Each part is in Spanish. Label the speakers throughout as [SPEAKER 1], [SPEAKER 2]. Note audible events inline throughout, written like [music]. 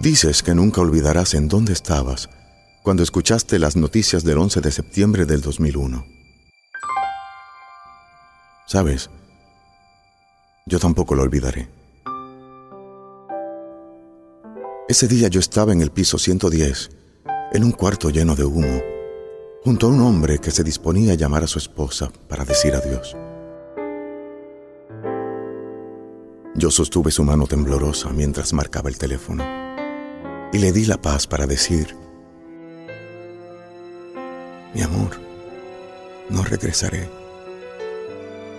[SPEAKER 1] Dices que nunca olvidarás en dónde estabas cuando escuchaste las noticias del 11 de septiembre del 2001. Sabes, yo tampoco lo olvidaré. Ese día yo estaba en el piso 110, en un cuarto lleno de humo, junto a un hombre que se disponía a llamar a su esposa para decir adiós. Yo sostuve su mano temblorosa mientras marcaba el teléfono y le di la paz para decir, mi amor, no regresaré,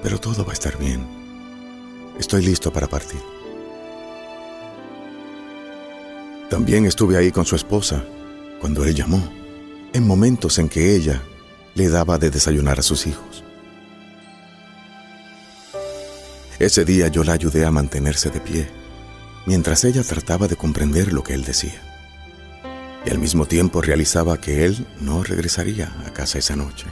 [SPEAKER 1] pero todo va a estar bien. Estoy listo para partir. También estuve ahí con su esposa cuando él llamó, en momentos en que ella le daba de desayunar a sus hijos. Ese día yo la ayudé a mantenerse de pie mientras ella trataba de comprender lo que él decía. Y al mismo tiempo realizaba que él no regresaría a casa esa noche.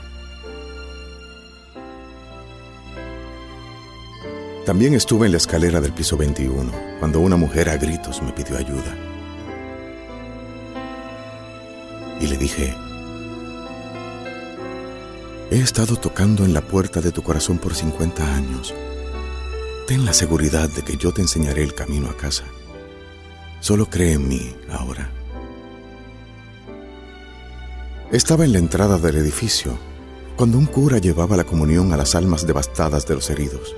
[SPEAKER 1] También estuve en la escalera del piso 21 cuando una mujer a gritos me pidió ayuda. Y le dije, he estado tocando en la puerta de tu corazón por 50 años Ten la seguridad de que yo te enseñaré el camino a casa. Solo cree en mí ahora. Estaba en la entrada del edificio cuando un cura llevaba la comunión a las almas devastadas de los heridos.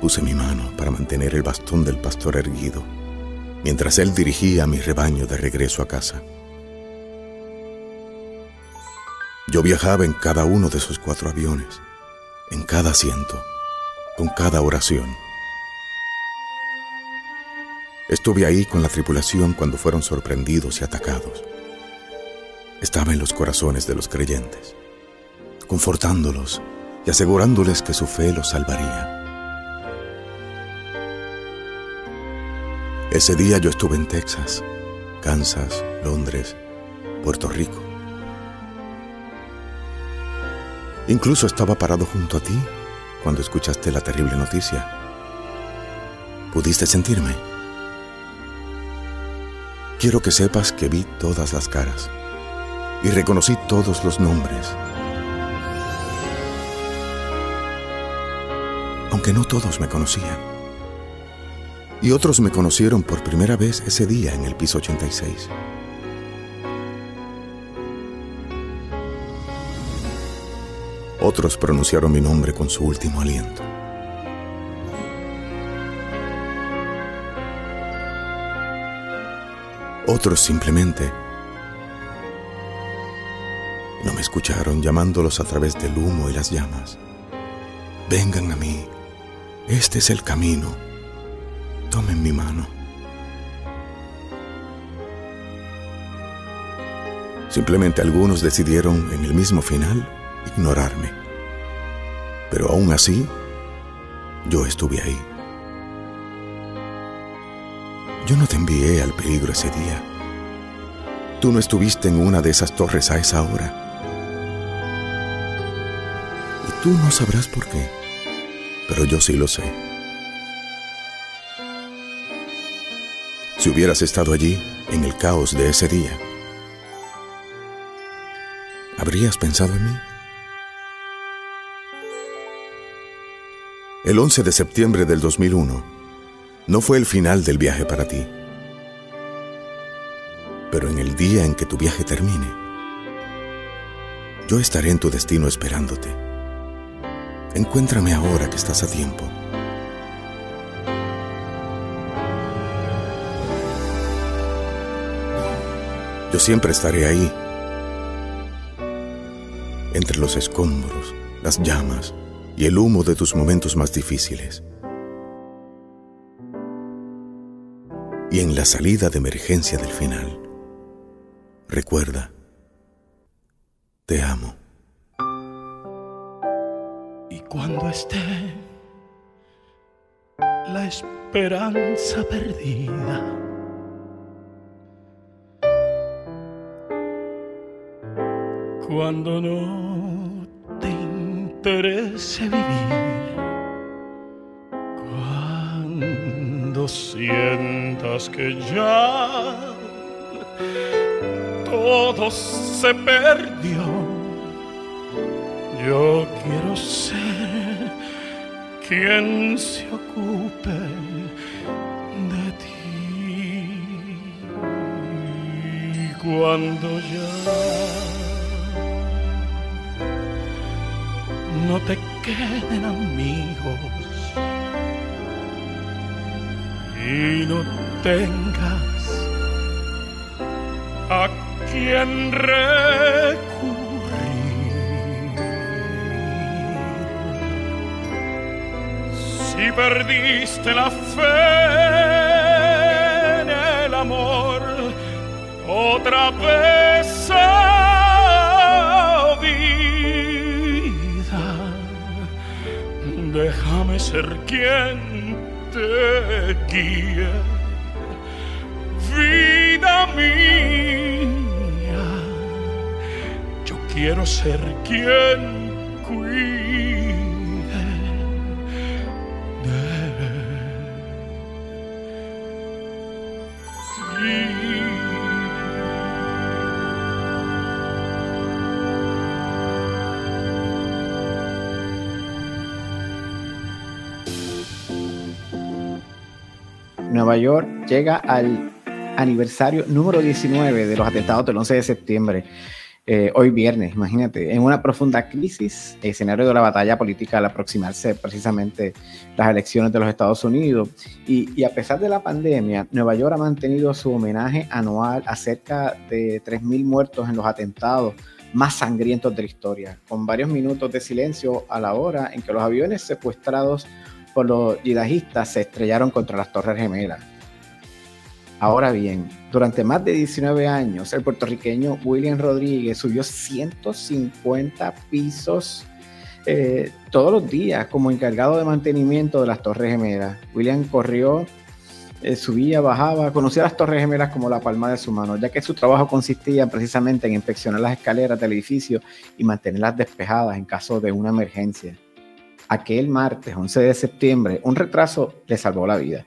[SPEAKER 1] Puse mi mano para mantener el bastón del pastor erguido mientras él dirigía a mi rebaño de regreso a casa. Yo viajaba en cada uno de esos cuatro aviones en cada asiento, con cada oración. Estuve ahí con la tripulación cuando fueron sorprendidos y atacados. Estaba en los corazones de los creyentes, confortándolos y asegurándoles que su fe los salvaría. Ese día yo estuve en Texas, Kansas, Londres, Puerto Rico. Incluso estaba parado junto a ti cuando escuchaste la terrible noticia. ¿Pudiste sentirme? Quiero que sepas que vi todas las caras y reconocí todos los nombres. Aunque no todos me conocían. Y otros me conocieron por primera vez ese día en el piso 86. Otros pronunciaron mi nombre con su último aliento. Otros simplemente no me escucharon llamándolos a través del humo y las llamas. Vengan a mí, este es el camino, tomen mi mano. Simplemente algunos decidieron en el mismo final ignorarme. Pero aún así, yo estuve ahí. Yo no te envié al peligro ese día. Tú no estuviste en una de esas torres a esa hora. Tú no sabrás por qué, pero yo sí lo sé. Si hubieras estado allí, en el caos de ese día, ¿habrías pensado en mí? El 11 de septiembre del 2001 no fue el final del viaje para ti. Pero en el día en que tu viaje termine, yo estaré en tu destino esperándote. Encuéntrame ahora que estás a tiempo. Yo siempre estaré ahí, entre los escombros, las llamas, y el humo de tus momentos más difíciles. Y en la salida de emergencia del final, recuerda, te amo.
[SPEAKER 2] Cuando esté la esperanza perdida, cuando no interese vivir cuando sientas que ya todo se perdió. Yo quiero ser quien se ocupe de ti cuando ya no te queden amigos y no tengas a quien recurrir. Si perdiste la fe en el amor, otra vez vida, déjame ser quien te guía, vida mía. Yo quiero ser quien
[SPEAKER 3] Nueva York llega al aniversario número 19 de los atentados del 11 de septiembre. Eh, hoy viernes, imagínate, en una profunda crisis, escenario de la batalla política al aproximarse precisamente las elecciones de los Estados Unidos. Y, y, a pesar de la pandemia, Nueva York ha mantenido su homenaje anual a cerca de 3.000 muertos en los atentados más sangrientos de la historia, con varios minutos de silencio a la hora en que los aviones secuestrados por los yihadistas se estrellaron contra las Torres Gemelas. Ahora bien, durante más de 19 años, el puertorriqueño William Rodríguez subió 150 pisos eh, todos los días como encargado de mantenimiento de las Torres Gemelas. William corrió, eh, subía, bajaba, conocía las Torres Gemelas como la palma de su mano, ya que su trabajo consistía precisamente en inspeccionar las escaleras del edificio y mantenerlas despejadas en caso de una emergencia aquel martes 11 de septiembre, un retraso le salvó la vida.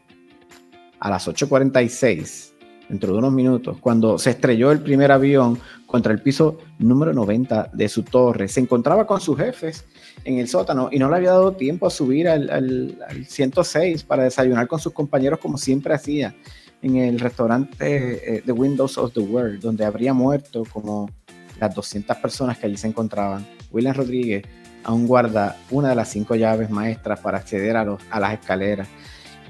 [SPEAKER 3] A las 8.46, dentro de unos minutos, cuando se estrelló el primer avión contra el piso número 90 de su torre, se encontraba con sus jefes en el sótano y no le había dado tiempo a subir al, al, 106 para desayunar con sus compañeros como siempre hacía en el restaurante eh, The Windows of the World, donde habría muerto como las 200 personas que allí se encontraban. William Rodríguez aún guarda una de las cinco llaves maestras para acceder a, los, a las escaleras.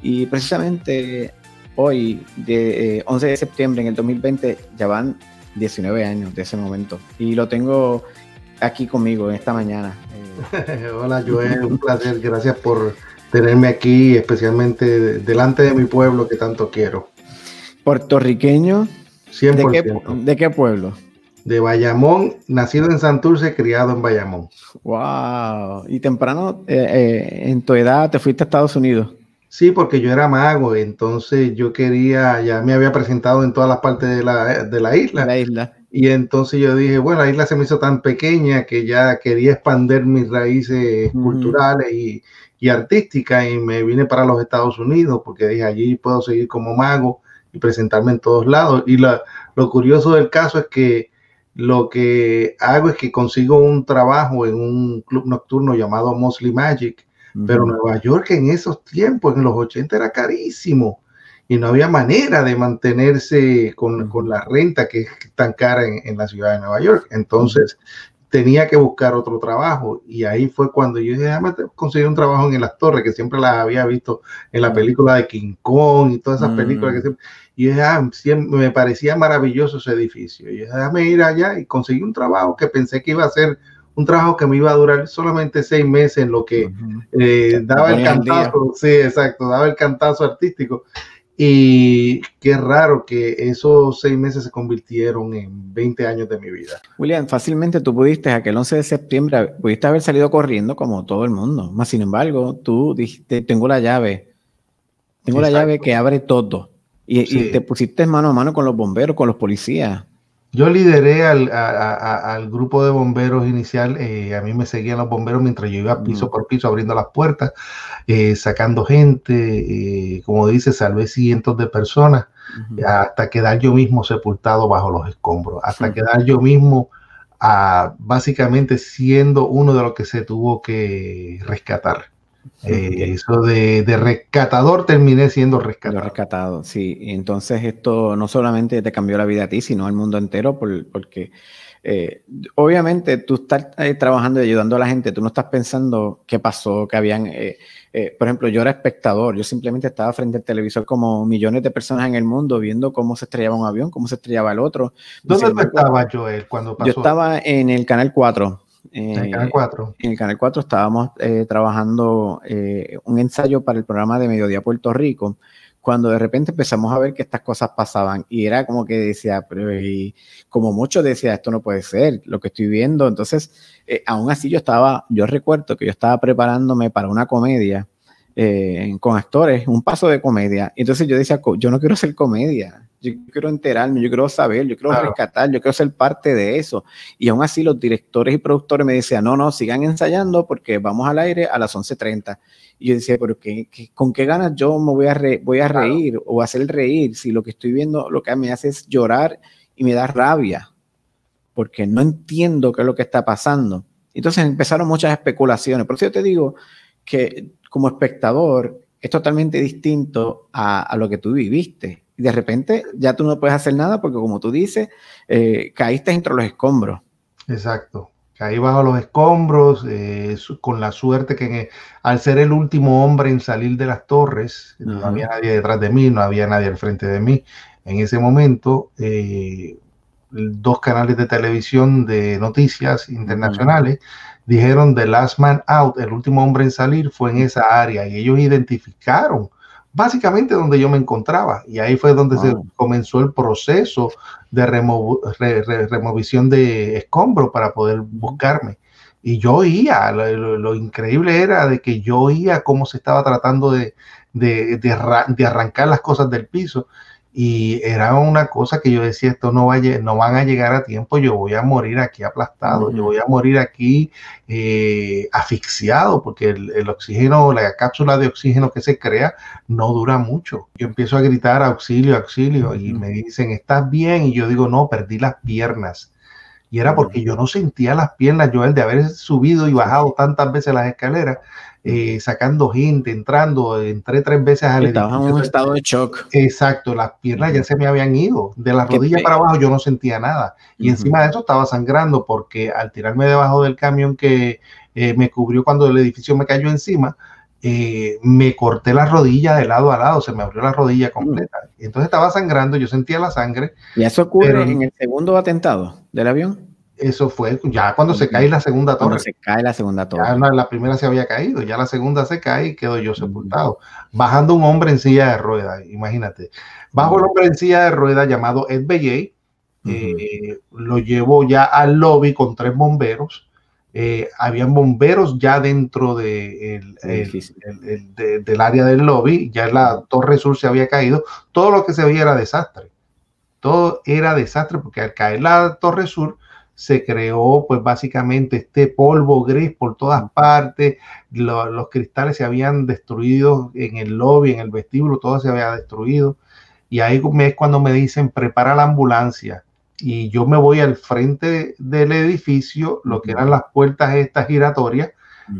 [SPEAKER 3] Y precisamente hoy, de 11 eh, de septiembre en el 2020, ya van 19 años de ese momento. Y lo tengo aquí conmigo en esta mañana. [laughs]
[SPEAKER 4] Hola Joel, un placer. Gracias por tenerme aquí, especialmente delante de mi pueblo que tanto quiero.
[SPEAKER 3] Puertorriqueño.
[SPEAKER 4] 100%.
[SPEAKER 3] ¿De qué, ¿De qué pueblo?
[SPEAKER 4] De Bayamón, nacido en Santurce, criado en Bayamón.
[SPEAKER 3] Wow. Y temprano, eh, eh, en tu edad, te fuiste a Estados Unidos.
[SPEAKER 4] Sí, porque yo era mago, entonces yo quería, ya me había presentado en todas las partes de la, de la isla.
[SPEAKER 3] La isla.
[SPEAKER 4] Y entonces yo dije, bueno, la isla se me hizo tan pequeña que ya quería expandir mis raíces culturales y, y, artísticas y me vine para los Estados Unidos porque dije, allí puedo seguir como mago y presentarme en todos lados. Y la, lo curioso del caso es que lo que hago es que consigo un trabajo en un club nocturno llamado Mosley Magic, pero Nueva York en esos tiempos, en los 80, era carísimo. Y no había manera de mantenerse con, con la renta que es tan cara en, en, la ciudad de Nueva York. Entonces tenía que buscar otro trabajo. Y ahí fue cuando yo dije, déjame conseguir un trabajo en las torres, que siempre las había visto en la película de King Kong y todas esas películas que siempre y ah, me parecía maravilloso ese edificio. Y déjame ir allá y conseguí un trabajo que pensé que iba a ser un trabajo que me iba a durar solamente seis meses en lo que eh, daba el cantazo, sí, exacto, daba el cantazo artístico. Y qué raro que esos seis meses se convirtieron en 20 años de mi vida.
[SPEAKER 3] William, fácilmente tú pudiste, aquel 11 de septiembre, pudiste haber salido corriendo como todo el mundo. Más sin embargo, tú dijiste, tengo la llave, tengo la llave que abre todo. Y, te pusiste mano a mano con los bomberos, con los policías.
[SPEAKER 4] Yo lideré al, al, grupo de bomberos inicial. Eh, a mí me seguían los bomberos mientras yo iba piso por piso abriendo las puertas, eh, sacando gente. Eh, como dice, salvé cientos de personas hasta quedar yo mismo sepultado bajo los escombros, hasta quedar yo mismo ah, básicamente siendo uno de los que se tuvo que rescatar. Eh, eso de, rescatador terminé siendo rescatado.
[SPEAKER 3] rescatado, sí. Entonces esto no solamente te cambió la vida a ti, sino al mundo entero, porque eh, obviamente tú estás eh, trabajando y ayudando a la gente, tú no estás pensando qué pasó, que habían, por ejemplo, yo era espectador, yo simplemente estaba frente al televisor como millones de personas en el mundo viendo cómo se estrellaba un avión, cómo se estrellaba el otro.
[SPEAKER 4] ¿Dónde estaba Joel cuando pasó?
[SPEAKER 3] Yo estaba en el canal 4
[SPEAKER 4] en el Canal 4.
[SPEAKER 3] En el Canal 4 estábamos eh, trabajando eh, un ensayo para el programa de Mediodía Puerto Rico, cuando de repente empezamos a ver que estas cosas pasaban y era como que decía, pero y como muchos decía, esto no puede ser lo que estoy viendo. Entonces, eh, aún así yo estaba, yo recuerdo que yo estaba preparándome para una comedia con actores, un paso de comedia. Entonces yo decía, yo no quiero hacer comedia, yo quiero enterarme, yo quiero saber, yo quiero rescatar, yo quiero ser parte de eso. Y aún así los directores y productores me decían, no, no, sigan ensayando porque vamos al aire a las 11.30. Y yo decía, pero ¿qué, con qué ganas yo me voy a, voy a reír o hacer reír si lo que estoy viendo lo que me hace es llorar y me da rabia? Porque no entiendo qué es lo que está pasando. Entonces empezaron muchas especulaciones. Por eso yo te digo que como espectador es totalmente distinto a, a lo que tú viviste y de repente ya tú no puedes hacer nada porque como tú dices, eh, caíste entre los escombros.
[SPEAKER 4] Exacto. Caí bajo los escombros, eh, con la suerte que al ser el último hombre en salir de las torres, no había nadie detrás de mí, no había nadie al frente de mí. En ese momento, eh, dos canales de televisión de noticias internacionales dijeron The Last Man Out, el último hombre en salir, fue en esa área y ellos identificaron básicamente donde yo me encontraba. Y ahí fue donde se comenzó el proceso de removición de escombro para poder buscarme. Y yo oía, lo, increíble era de que yo oía cómo se estaba tratando de, de arrancar las cosas del piso y era una cosa que yo decía, esto no, vaya, no van a llegar a tiempo, yo voy a morir aquí aplastado, yo voy a morir aquí eh, asfixiado, porque el, oxígeno, la cápsula de oxígeno que se crea no dura mucho. Yo empiezo a gritar auxilio, auxilio, y me dicen, ¿estás bien? Y yo digo, no, perdí las piernas. Y era porque yo no sentía las piernas, yo el de haber subido y bajado tantas veces las escaleras, eh, sacando gente, entrando, entré tres veces
[SPEAKER 3] al Estaba en un estado de shock.
[SPEAKER 4] Exacto, las piernas ya se me habían ido. De la rodilla para abajo yo no sentía nada. Y encima de eso estaba sangrando porque al tirarme debajo del camión que eh, me cubrió cuando el edificio me cayó encima, eh, me corté la rodilla de lado a lado, se me abrió la rodilla completa. Y entonces estaba sangrando, yo sentía la sangre.
[SPEAKER 3] ¿Y eso ocurre en el segundo atentado del avión?
[SPEAKER 4] Eso fue ya cuando se cae la segunda torre.
[SPEAKER 3] se cae la segunda torre.
[SPEAKER 4] Ya la primera se había caído, ya la segunda se cae y quedo yo sepultado. Bajando un hombre en silla de ruedas, imagínate. Bajo el hombre en silla de ruedas llamado Ed Bellay, eh, lo llevo ya al lobby con tres bomberos. Eh, habían bomberos ya dentro de del área del lobby, ya la torre sur se había caído. Todo lo que se veía era desastre. Todo era desastre porque al caer la torre sur, se creó pues básicamente este polvo gris por todas partes, los cristales se habían destruido en el lobby, en el vestíbulo, todo se había destruido. Y ahí es cuando me dicen, prepara la ambulancia. Y yo me voy al frente del edificio, lo que eran las puertas estas giratorias,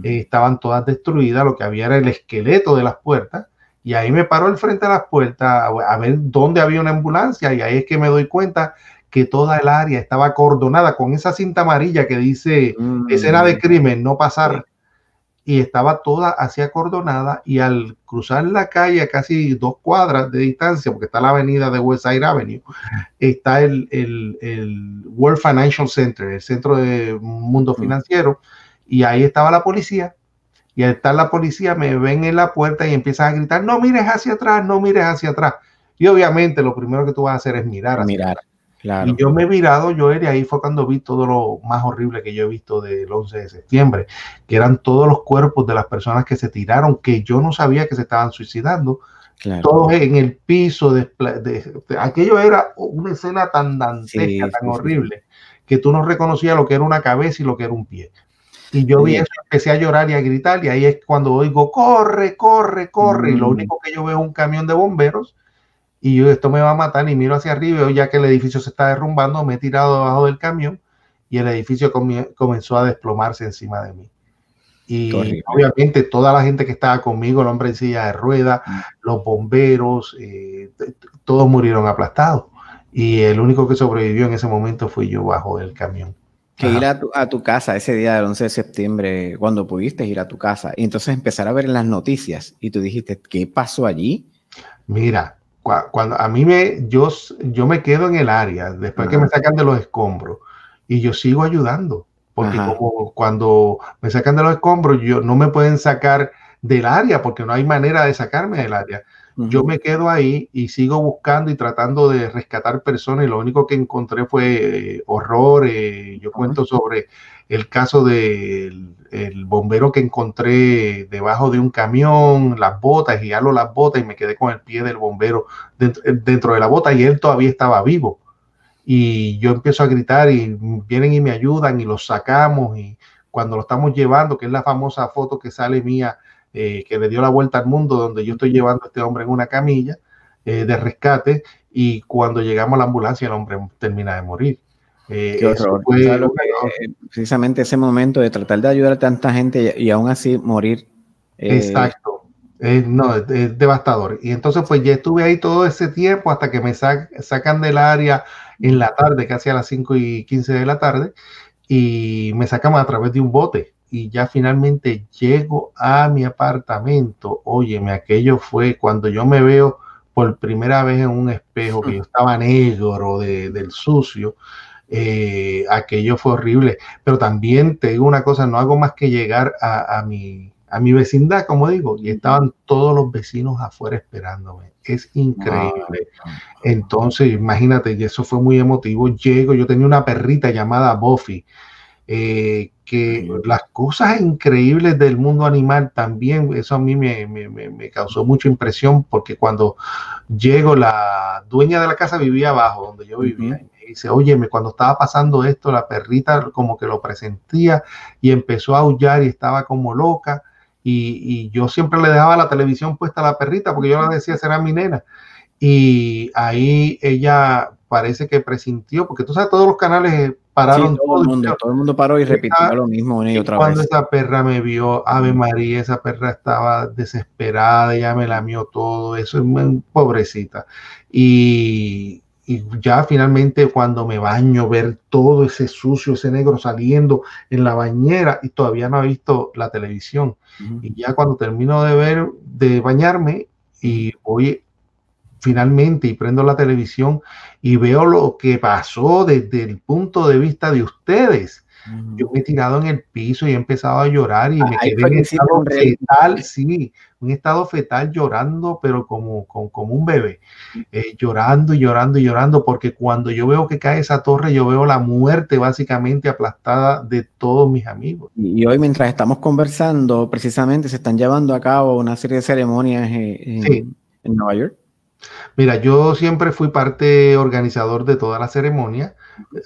[SPEAKER 4] eh, estaban todas destruidas, lo que había era el esqueleto de las puertas. Y ahí me paro al frente de las puertas a ver dónde había una ambulancia y ahí es que me doy cuenta que toda el área estaba acordonada con esa cinta amarilla que dice escena de mm. crimen, no pasar. Y estaba toda así acordonada y al cruzar la calle a casi dos cuadras de distancia, porque está la avenida de West Side Avenue, está el, el, World Financial Center, el centro de mundo mm. financiero, y ahí estaba la policía. Y al estar la policía me ven en la puerta y empiezan a gritar, no mires hacia atrás, no mires hacia atrás. Y obviamente lo primero que tú vas a hacer es mirar. Hacia
[SPEAKER 3] mirar.
[SPEAKER 4] Y yo me he virado, yo y ahí fue cuando vi todo lo más horrible que yo he visto del 11 de septiembre, que eran todos los cuerpos de las personas que se tiraron, que yo no sabía que se estaban suicidando. todos en el piso. De, aquello era una escena tan dantesca, tan horrible, que tú no reconocías lo que era una cabeza y lo que era un pie. Y yo vi eso, empecé a llorar y a gritar, y ahí es cuando oigo, corre, corre, corre, y lo mm. único que yo veo es un camión de bomberos, y yo, esto me va a matar, y miro hacia arriba, ya que el edificio se está derrumbando, me he tirado debajo del camión, y el edificio comenzó a desplomarse encima de mí. Y obviamente toda la gente que estaba conmigo, el hombre en silla de ruedas, mm. los bomberos, eh, todos murieron aplastados. Y el único que sobrevivió en ese momento fui yo bajo el camión.
[SPEAKER 3] Que ir a tu, a tu, casa ese día del 11 de septiembre, cuando pudiste ir a tu casa, y entonces empezar a ver las noticias, y tú dijiste, ¿qué pasó allí?
[SPEAKER 4] Mira, cuando a mí me, yo, yo me quedo en el área, después que me sacan de los escombros, y yo sigo ayudando porque como cuando me sacan de los escombros, yo no me pueden sacar del área porque no hay manera de sacarme del área. Yo me quedo ahí y sigo buscando y tratando de rescatar personas y lo único que encontré fue eh, horror. Eh, yo cuento sobre el caso del bombero que encontré debajo de un camión, las botas, y halo las botas y me quedé con el pie del bombero dentro, dentro de la bota y él todavía estaba vivo y yo empiezo a gritar y vienen y me ayudan y los sacamos y cuando lo estamos llevando, que es la famosa foto que sale mía, eh, que le dio la vuelta al mundo, donde yo estoy llevando a este hombre en una camilla eh, de rescate y cuando llegamos a la ambulancia el hombre termina de morir.
[SPEAKER 3] Eh, precisamente ese momento de tratar de ayudar a tanta gente y, aún así morir.
[SPEAKER 4] Exacto. no, es, devastador. Y entonces, pues ya estuve ahí todo ese tiempo hasta que me sacan del área en la tarde, casi a las 5 y 15 de la tarde, y me sacan a través de un bote. Y ya finalmente llego a mi apartamento. Óyeme, aquello fue cuando yo me veo por primera vez en un espejo, que yo estaba negro de, del sucio. Eh, aquello fue horrible. Pero también te digo una cosa, no hago más que llegar a, a mi a mi vecindad, como digo, y estaban todos los vecinos afuera esperándome. Es increíble. Entonces, imagínate, y eso fue muy emotivo. Llego, yo tenía una perrita llamada Buffy, eh, que las cosas increíbles del mundo animal también, eso a mí me, me, causó mucha impresión, porque cuando llego, la dueña de la casa vivía abajo, donde yo vivía. Y dice, óyeme, cuando estaba pasando esto, la perrita como que lo presentía y empezó a aullar y estaba como loca y, yo siempre le dejaba la televisión puesta a la perrita porque yo la decía será mi nena. Y ahí ella parece que presintió, porque tú sabes, todos los canales pararon.
[SPEAKER 3] todo, el mundo, todo el mundo paró y repitió lo mismo una y otra
[SPEAKER 4] cuando esa perra me vio, Ave María, esa perra estaba desesperada, ella me lamió todo, eso es pobrecita. Y, y ya finalmente cuando me baño, ver todo ese sucio, ese negro saliendo en la bañera y todavía no ha visto la televisión. Y ya cuando termino de ver, de bañarme y voy finalmente y prendo la televisión y veo lo que pasó desde el punto de vista de ustedes yo me he tirado en el piso y he empezado a llorar y me quedé en estado fetal, sí, un estado fetal llorando, pero como, como, un bebé, eh, llorando y llorando y llorando, porque cuando yo veo que cae esa torre, yo veo la muerte básicamente aplastada de todos mis amigos.
[SPEAKER 3] Y hoy mientras estamos conversando, precisamente se están llevando a cabo una serie de ceremonias en, en Nueva York.
[SPEAKER 4] Mira, yo siempre fui parte organizador de toda la ceremonia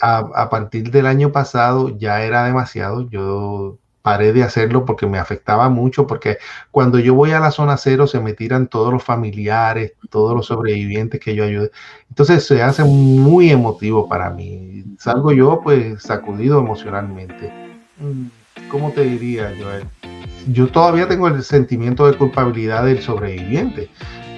[SPEAKER 4] a, partir del año pasado ya era demasiado. Yo paré de hacerlo porque me afectaba mucho, porque cuando yo voy a la zona cero se me tiran todos los familiares, todos los sobrevivientes que yo ayude. Entonces se hace muy emotivo para mí. Salgo yo pues sacudido emocionalmente. Mm, ¿Cómo te diría, Joel? Yo todavía tengo el sentimiento de culpabilidad del sobreviviente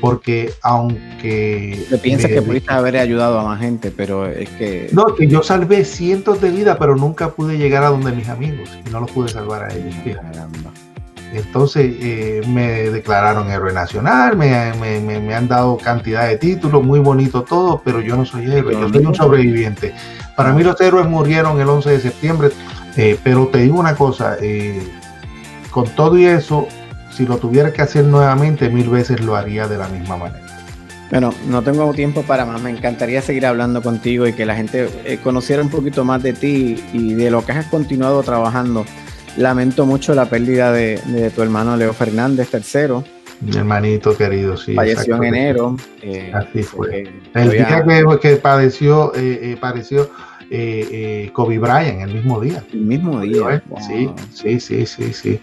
[SPEAKER 4] porque aunque...
[SPEAKER 3] Te piensas que pudiste haber ayudado a más gente, pero es que...
[SPEAKER 4] No, que yo salvé cientos de vidas, pero nunca pude llegar a donde mis amigos y no los pude salvar a ellos. Entonces eh, me declararon héroe nacional, me, me, me, han dado cantidad de títulos, muy bonito todo, pero yo no soy héroe, yo soy un sobreviviente. Para mí los héroes murieron el 11 de septiembre, eh, pero te digo una cosa, eh, con todo y eso, si lo tuviera que hacer nuevamente, mil veces lo haría de la misma manera.
[SPEAKER 3] Bueno, no tengo tiempo para más. Me encantaría seguir hablando contigo y que la gente eh, conociera un poquito más de ti y de lo que has continuado trabajando. Lamento mucho la pérdida de, tu hermano Leo Fernández III.
[SPEAKER 4] Mi hermanito querido, sí.
[SPEAKER 3] Falleció en enero.
[SPEAKER 4] Eh, Así fue. el día que, que padeció, eh, eh padeció eh, Kobe Bryant, el mismo día.
[SPEAKER 3] El mismo día.
[SPEAKER 4] Sí, sí, sí, sí, sí.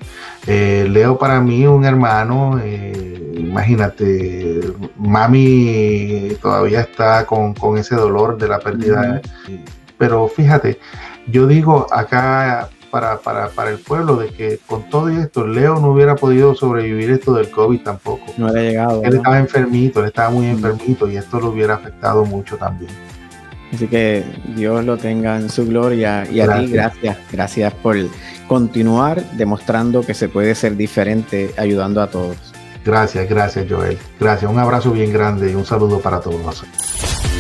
[SPEAKER 4] Leo para mí un hermano, imagínate, mami todavía está con, con, ese dolor de la pérdida. Pero fíjate, yo digo acá para, para, para, el pueblo de que con todo esto Leo no hubiera podido sobrevivir esto del COVID tampoco.
[SPEAKER 3] No había llegado.
[SPEAKER 4] Él estaba enfermito, él estaba muy enfermito y esto lo hubiera afectado mucho también.
[SPEAKER 3] Así que Dios lo tenga en su gloria y a ti gracias, gracias por continuar demostrando que se puede ser diferente ayudando a todos.
[SPEAKER 4] Gracias, gracias Joel. Gracias, un abrazo bien grande y un saludo para todos nosotros.